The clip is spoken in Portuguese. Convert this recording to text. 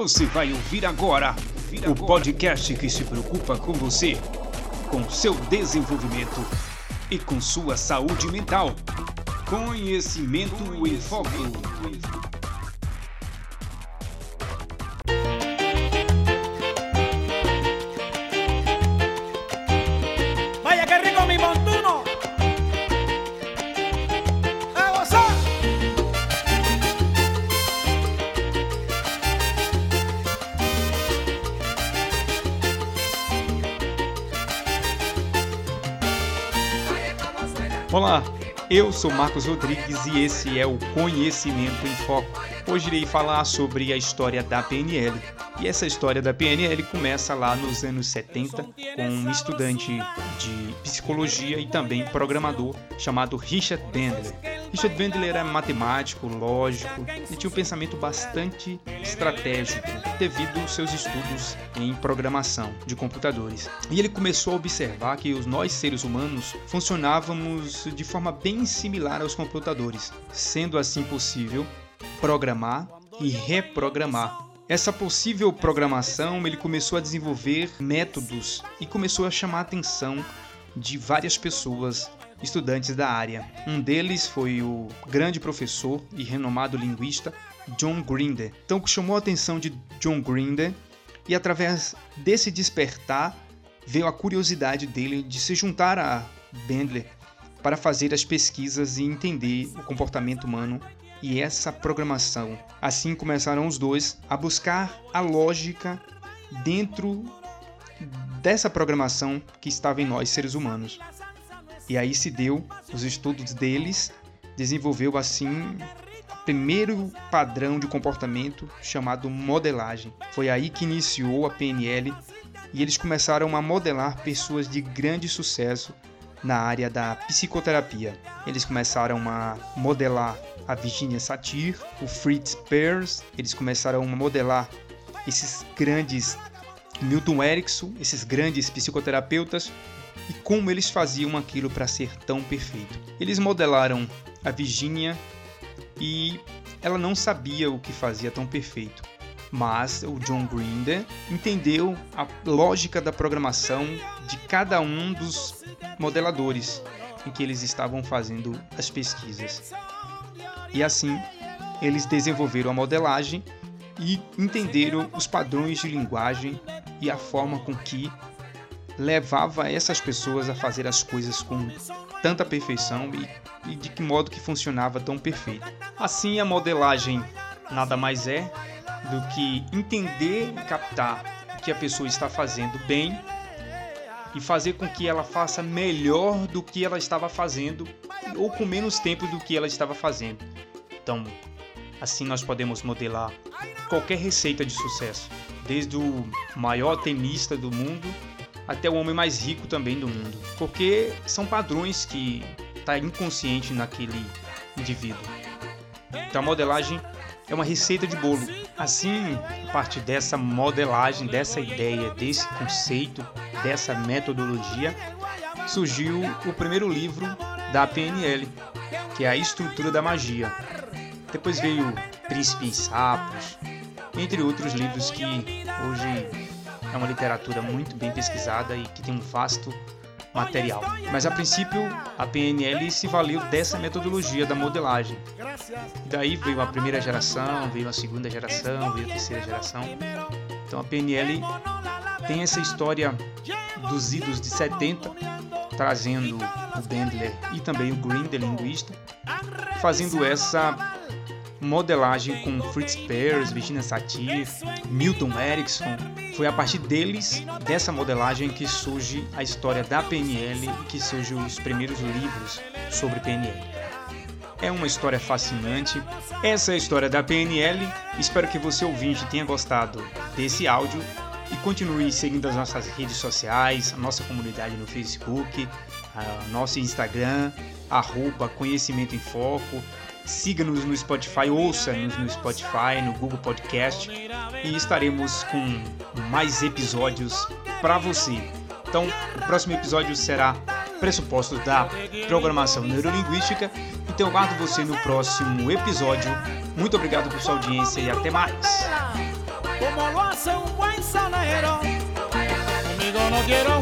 Você vai ouvir agora o podcast que se preocupa com você, com seu desenvolvimento e com sua saúde mental. Conhecimento em Foco. Olá, eu sou Marcos Rodrigues e esse é o Conhecimento em Foco. Hoje irei falar sobre a história da PNL. E essa história da PNL começa lá nos anos 70 com um estudante de psicologia e também programador chamado Richard Bandler. Richard Bandler era matemático, lógico e tinha um pensamento bastante estratégico devido aos seus estudos em programação de computadores. E ele começou a observar que os nós seres humanos funcionávamos de forma bem similar aos computadores, sendo assim possível programar e reprogramar. Essa possível programação, ele começou a desenvolver métodos e começou a chamar a atenção de várias pessoas estudantes da área. Um deles foi o grande professor e renomado linguista John Grinder. Então, que chamou a atenção de John Grinder e através desse despertar veio a curiosidade dele de se juntar a Bandler para fazer as pesquisas e entender o comportamento humano e essa programação. Assim começaram os dois a buscar a lógica dentro dessa programação que estava em nós seres humanos. E aí se deu os estudos deles, desenvolveu assim primeiro padrão de comportamento chamado modelagem. Foi aí que iniciou a PNL e eles começaram a modelar pessoas de grande sucesso na área da psicoterapia. Eles começaram a modelar a Virginia Satir, o Fritz Perls, eles começaram a modelar esses grandes Milton Erickson, esses grandes psicoterapeutas e como eles faziam aquilo para ser tão perfeito. Eles modelaram a Virginia e ela não sabia o que fazia tão perfeito. Mas o John Grinder entendeu a lógica da programação de cada um dos modeladores em que eles estavam fazendo as pesquisas. E assim, eles desenvolveram a modelagem e entenderam os padrões de linguagem e a forma com que levava essas pessoas a fazer as coisas com tanta perfeição e, e de que modo que funcionava tão perfeito. Assim, a modelagem nada mais é do que entender e captar o que a pessoa está fazendo bem e fazer com que ela faça melhor do que ela estava fazendo ou com menos tempo do que ela estava fazendo. Então, assim nós podemos modelar qualquer receita de sucesso, desde o maior tenista do mundo até o homem mais rico também do mundo, porque são padrões que está inconsciente naquele indivíduo. Então, a modelagem é uma receita de bolo. Assim, a partir dessa modelagem, dessa ideia, desse conceito, dessa metodologia, surgiu o primeiro livro da PNL, que é a estrutura da magia. Depois veio Príncipe em Sapos, entre outros livros que hoje é uma literatura muito bem pesquisada e que tem um vasto material. Mas a princípio, a PNL se valeu dessa metodologia da modelagem. Daí veio a primeira geração, veio a segunda geração, veio a terceira geração. Então a PNL tem essa história dos idos de 70, trazendo o Bandler e também o Grinder, linguista, fazendo essa modelagem com Fritz Perls, Virginia Satir, Milton Erickson. Foi a partir deles, dessa modelagem, que surge a história da PNL e que surgem os primeiros livros sobre PNL. É uma história fascinante. Essa é a história da PNL. Espero que você ouvinte tenha gostado desse áudio e continue seguindo as nossas redes sociais, a nossa comunidade no Facebook, nosso Instagram, arroba Conhecimento em Foco. Siga-nos no Spotify, ouça-nos no Spotify, no Google Podcast e estaremos com mais episódios para você. Então, o próximo episódio será pressupostos da programação neurolinguística. Então, eu guardo você no próximo episódio. Muito obrigado por sua audiência e até mais. como lo buen. Conmigo no quiero